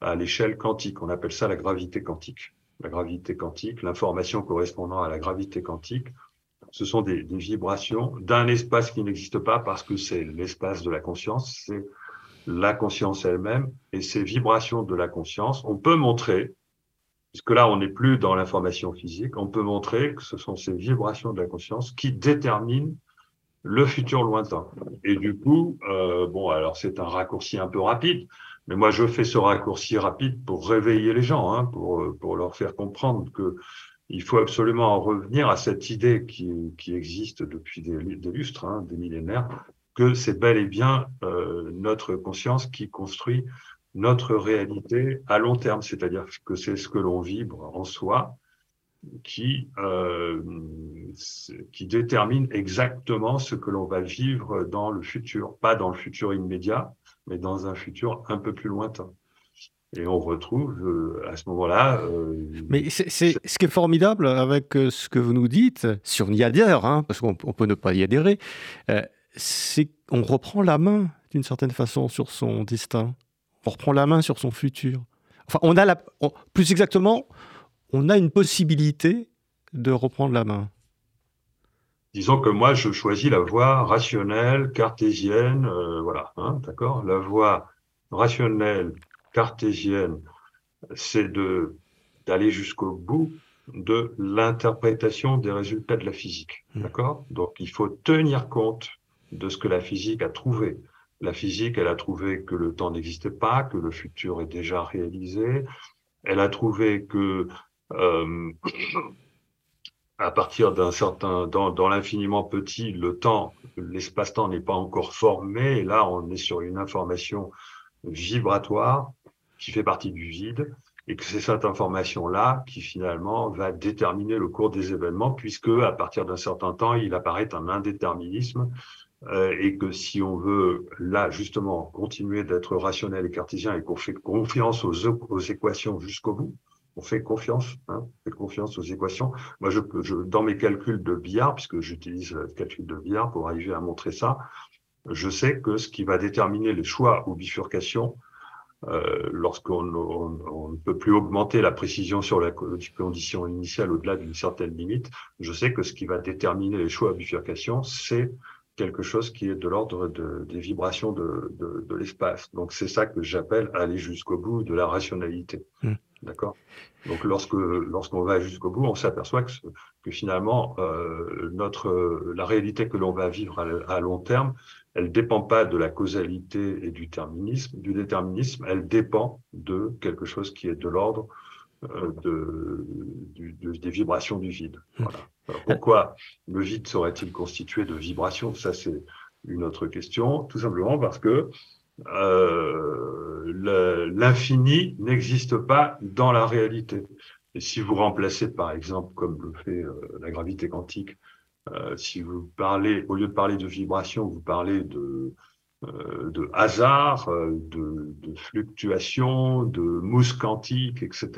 à l'échelle quantique. On appelle ça la gravité quantique. La gravité quantique, l'information correspondant à la gravité quantique, ce sont des, des vibrations d'un espace qui n'existe pas parce que c'est l'espace de la conscience, c'est la conscience elle-même et ces vibrations de la conscience. On peut montrer puisque là, on n'est plus dans l'information physique, on peut montrer que ce sont ces vibrations de la conscience qui déterminent le futur lointain. Et du coup, euh, bon, alors c'est un raccourci un peu rapide, mais moi je fais ce raccourci rapide pour réveiller les gens, hein, pour, pour leur faire comprendre que il faut absolument en revenir à cette idée qui, qui existe depuis des, des lustres, hein, des millénaires, que c'est bel et bien euh, notre conscience qui construit notre réalité à long terme, c'est-à-dire que c'est ce que l'on vibre en soi qui, euh, qui détermine exactement ce que l'on va vivre dans le futur, pas dans le futur immédiat, mais dans un futur un peu plus lointain. Et on retrouve euh, à ce moment-là. Euh, mais c'est ce qui est formidable avec ce que vous nous dites, si on y adhère, parce qu'on peut ne pas y adhérer, c'est qu'on reprend la main d'une certaine façon sur son destin on reprend la main sur son futur. Enfin, on a la, on, plus exactement, on a une possibilité de reprendre la main. Disons que moi, je choisis la voie rationnelle, cartésienne, euh, voilà, hein, d'accord? La voie rationnelle, cartésienne, c'est de d'aller jusqu'au bout de l'interprétation des résultats de la physique, mmh. d'accord? Donc, il faut tenir compte de ce que la physique a trouvé. La physique, elle a trouvé que le temps n'existait pas, que le futur est déjà réalisé. Elle a trouvé que euh, [coughs] à partir d'un certain, dans, dans l'infiniment petit, le temps, l'espace-temps n'est pas encore formé. Et là, on est sur une information vibratoire qui fait partie du vide et que c'est cette information-là qui finalement va déterminer le cours des événements, puisque à partir d'un certain temps, il apparaît un indéterminisme et que si on veut là justement continuer d'être rationnel et cartésien et qu'on fait confiance aux, aux équations jusqu'au bout, on fait confiance, hein, on fait confiance aux équations. Moi, je, je, dans mes calculs de billard, puisque j'utilise le calcul de billard pour arriver à montrer ça, je sais que ce qui va déterminer les choix ou bifurcations, euh, lorsqu'on ne peut plus augmenter la précision sur la condition initiale au-delà d'une certaine limite, je sais que ce qui va déterminer les choix à bifurcation, c'est quelque chose qui est de l'ordre de, des vibrations de, de, de l'espace. Donc c'est ça que j'appelle aller jusqu'au bout de la rationalité. Mmh. D'accord? Donc lorsque lorsqu'on va jusqu'au bout, on s'aperçoit que, que finalement euh, notre la réalité que l'on va vivre à, à, long terme, elle dépend pas de la causalité et du déterminisme, du déterminisme, elle dépend de quelque chose qui est de l'ordre euh, de, de, des vibrations du vide. Voilà. Pourquoi le vide serait-il constitué de vibrations? Ça, c'est une autre question. Tout simplement parce que euh, l'infini n'existe pas dans la réalité. Et si vous remplacez, par exemple, comme le fait euh, la gravité quantique, euh, si vous parlez, au lieu de parler de vibration, vous parlez de, hasard, de, de fluctuation, de mousse quantique, etc.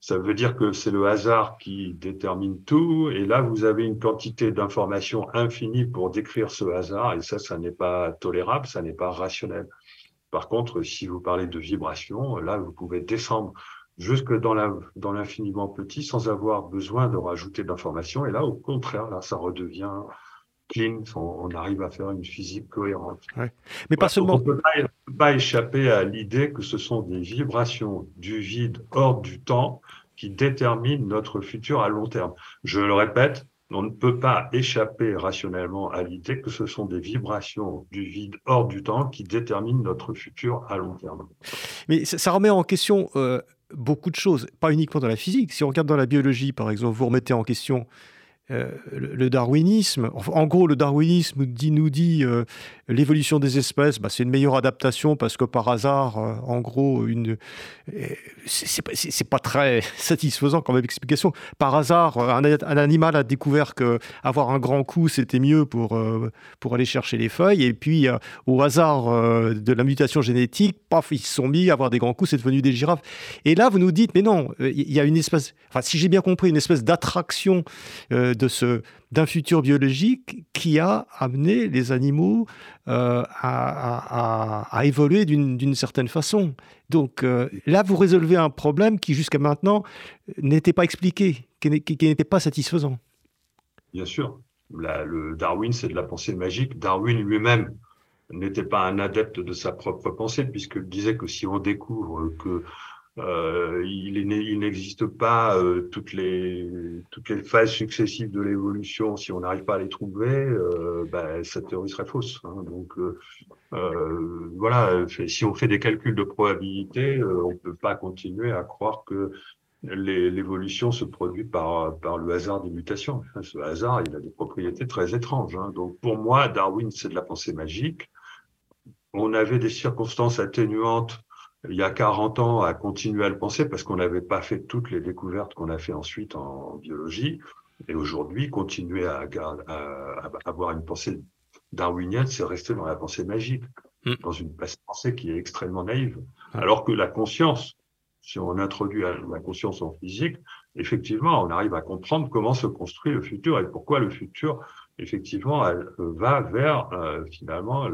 Ça veut dire que c'est le hasard qui détermine tout. Et là, vous avez une quantité d'informations infinie pour décrire ce hasard. Et ça, ça n'est pas tolérable, ça n'est pas rationnel. Par contre, si vous parlez de vibration, là, vous pouvez descendre jusque dans l'infiniment petit sans avoir besoin de rajouter d'informations. Et là, au contraire, là, ça redevient clean, on, arrive à faire une physique cohérente. Ouais. Mais pas seulement. On ne peut pas, pas échapper à l'idée que ce sont des vibrations du vide hors du temps qui déterminent notre futur à long terme. Je le répète, on ne peut pas échapper rationnellement à l'idée que ce sont des vibrations du vide hors du temps qui déterminent notre futur à long terme. Mais ça, ça remet en question euh, beaucoup de choses, pas uniquement dans la physique. Si on regarde dans la biologie, par exemple, vous remettez en question euh, le darwinisme, en gros, le darwinisme nous dit euh, l'évolution des espèces, bah, c'est une meilleure adaptation parce que par hasard, euh, en gros, une, c'est pas, très [laughs] satisfaisant comme explication. Par hasard, un, animal a découvert que avoir un grand coup, c'était mieux pour, pour aller chercher les feuilles. Et puis, au hasard de la mutation génétique, paf, ils se sont mis à avoir des grands coups, c'est devenu des girafes. Et là, vous nous dites, mais non, il y a une espèce, enfin, si j'ai bien compris, une espèce d'attraction de ce d'un futur biologique qui a amené les animaux euh, à, évoluer d'une certaine façon. Donc euh, là, vous résolvez un problème qui jusqu'à maintenant n'était pas expliqué, qui n'était pas satisfaisant. Bien sûr. le Darwin, c'est de la pensée magique. Darwin lui-même n'était pas un adepte de sa propre pensée, puisqu'il disait que si on découvre que euh, il, n'existe pas euh, toutes, les, toutes les phases successives de l'évolution. Si on n'arrive pas à les trouver, euh, ben, cette théorie serait fausse. Hein. Donc voilà, si on fait des calculs de probabilité, on ne peut pas continuer à croire que l'évolution se produit par, par le hasard des mutations. Ce hasard, il a des propriétés très étranges. Hein. Donc pour moi, Darwin, c'est de la pensée magique. On avait des circonstances atténuantes il y a 40 ans à continuer à le penser parce qu'on n'avait pas fait toutes les découvertes qu'on a fait ensuite en biologie. Et aujourd'hui, continuer à, avoir une pensée darwinienne, c'est rester dans la pensée magique, mm. dans une pensée qui est extrêmement naïve. Alors que la conscience, si on introduit la conscience en physique, effectivement, on arrive à comprendre comment se construit le futur et pourquoi le futur effectivement, elle va vers euh, finalement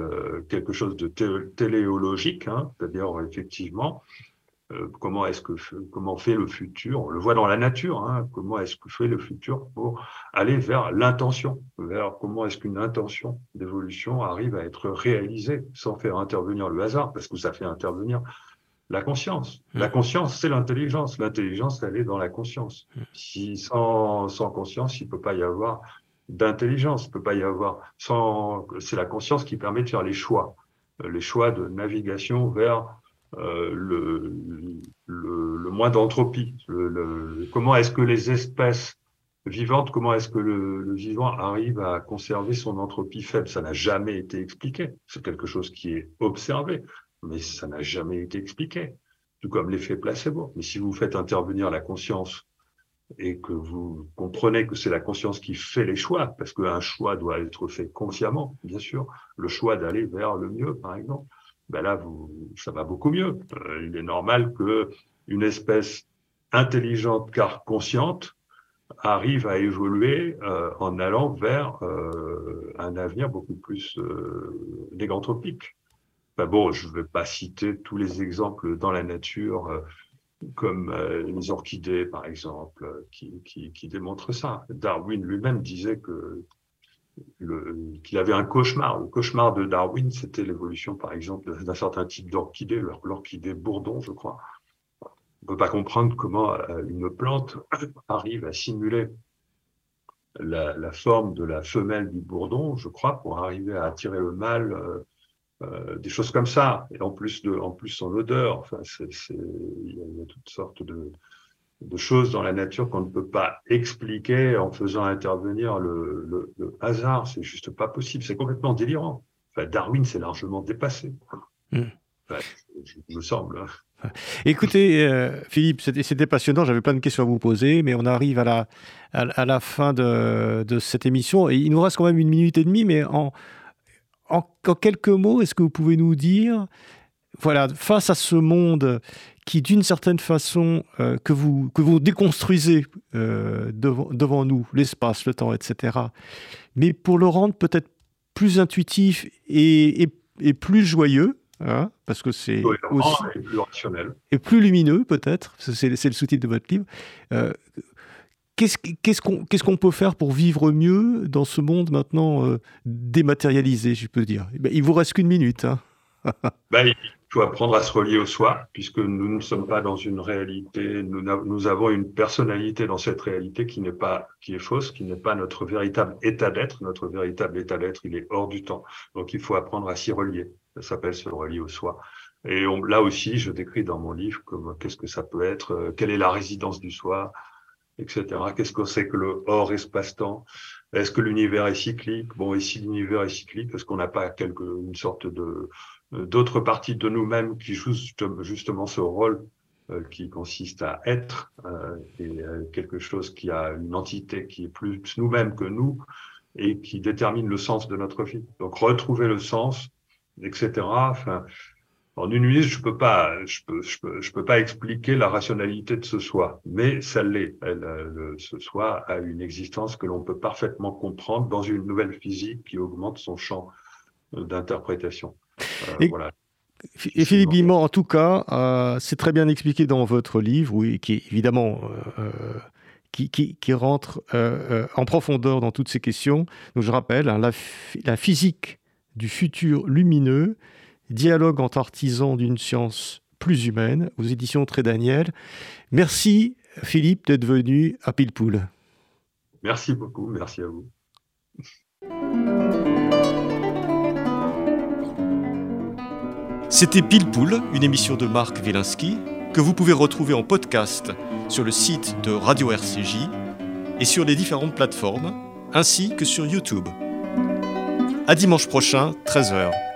quelque chose de téléologique, hein, c'est-à-dire effectivement euh, comment est-ce que comment fait le futur, on le voit dans la nature, hein, comment est-ce que fait le futur pour aller vers l'intention, vers comment est-ce qu'une intention d'évolution arrive à être réalisée sans faire intervenir le hasard, parce que ça fait intervenir la conscience. Mmh. La conscience, c'est l'intelligence. L'intelligence, elle est dans la conscience. Mmh. Si sans, sans conscience, il peut pas y avoir d'intelligence. Il peut pas y avoir sans. C'est la conscience qui permet de faire les choix, euh, les choix de navigation vers euh, le, le, le, moins d'entropie. Le, comment est-ce que les espèces vivantes, comment est-ce que le, vivant arrive à conserver son entropie faible? Ça n'a jamais été expliqué. C'est quelque chose qui est observé, mais ça n'a jamais été expliqué. Tout comme l'effet placebo. Mais si vous faites intervenir la conscience et que vous comprenez que c'est la conscience qui fait les choix, parce qu'un choix doit être fait consciemment, bien sûr, le choix d'aller vers le mieux, par exemple, ben là, vous, ça va beaucoup mieux. Euh, il est normal que une espèce intelligente car consciente arrive à évoluer euh, en allant vers euh, un avenir beaucoup plus euh, négantropique. Ben bon, je ne vais pas citer tous les exemples dans la nature comme euh, les orchidées, par exemple, qui, qui, qui démontrent ça. Darwin lui-même disait que qu'il avait un cauchemar. Le cauchemar de Darwin, c'était l'évolution, par exemple, d'un certain type d'orchidée, l'orchidée bourdon, je crois. On ne peut pas comprendre comment euh, une plante [coughs] arrive à simuler la, la, forme de la femelle du bourdon, je crois, pour arriver à attirer le mâle euh, des choses comme ça. Et en plus, de, en plus son odeur, enfin, il y, a toutes sortes de, de choses dans la nature qu'on ne peut pas expliquer en faisant intervenir le, le, hasard. C'est juste pas possible. C'est complètement délirant. Enfin, Darwin s'est largement dépassé. Hmm. je, me semble. Hein. Écoutez, euh, Philippe, c'était passionnant. J'avais plein de questions à vous poser, mais on arrive à la, à, la fin de, de, cette émission. Et il nous reste quand même une minute et demie, mais en, en, quelques mots, est-ce que vous pouvez nous dire, voilà, face à ce monde qui, d'une certaine façon, euh, que, vous, que vous déconstruisez euh, devant, devant, nous, l'espace, le temps, etc., mais pour le rendre peut-être plus intuitif et, et, plus joyeux, hein, parce que c'est aussi... Et plus rationnel. Et plus lumineux, peut-être, c'est le sous-titre de votre livre. Euh, Qu'est-ce qu'on peut faire pour vivre mieux dans ce monde maintenant euh, dématérialisé, je peux dire? Eh ben, Il vous reste qu'une minute. Hein. [laughs] Ben, il faut apprendre à se relier au soi, puisque nous ne sommes pas dans une réalité, nous, avons une personnalité dans cette réalité qui n'est pas, qui est fausse, qui n'est pas notre véritable état d'être. Notre véritable état d'être, il est hors du temps. Donc il faut apprendre à s'y relier. Ça s'appelle se relier au soi. Et là aussi, je décris dans mon livre qu'est-ce que ça peut être, euh, quelle est la résidence du soi, etc. Qu'est-ce que c'est que le hors espace-temps Est-ce que l'univers est cyclique? Bon, et si l'univers est cyclique, est-ce qu'on n'a pas quelque, une sorte de d'autres parties de nous-mêmes qui jouent justement ce rôle euh, qui consiste à être euh, et euh, quelque chose qui a une entité qui est plus nous-mêmes que nous et qui détermine le sens de notre vie? Donc retrouver le sens, etc. Enfin, en une minute, je peux pas, je peux, je peux, je peux pas expliquer la rationalité de ce soi, mais ça l'est. Ce soi a une existence que l'on peut parfaitement comprendre dans une nouvelle physique qui augmente son champ d'interprétation. Euh, voilà. Et Philippe Bimont, en tout cas, euh, c'est très bien expliqué dans votre livre, oui, qui évidemment euh, qui, qui, rentre en profondeur dans toutes ces questions. Donc je rappelle, hein, la, la, physique du futur lumineux, dialogue entre artisans d'une science plus humaine, aux éditions Très Daniel. Merci Philippe d'être venu à Pilpoul. Merci beaucoup, merci à vous. C'était Pile Poule, une émission de Marc Wielinski que vous pouvez retrouver en podcast sur le site de Radio RCJ et sur les différentes plateformes, ainsi que sur YouTube. À dimanche prochain, 13h.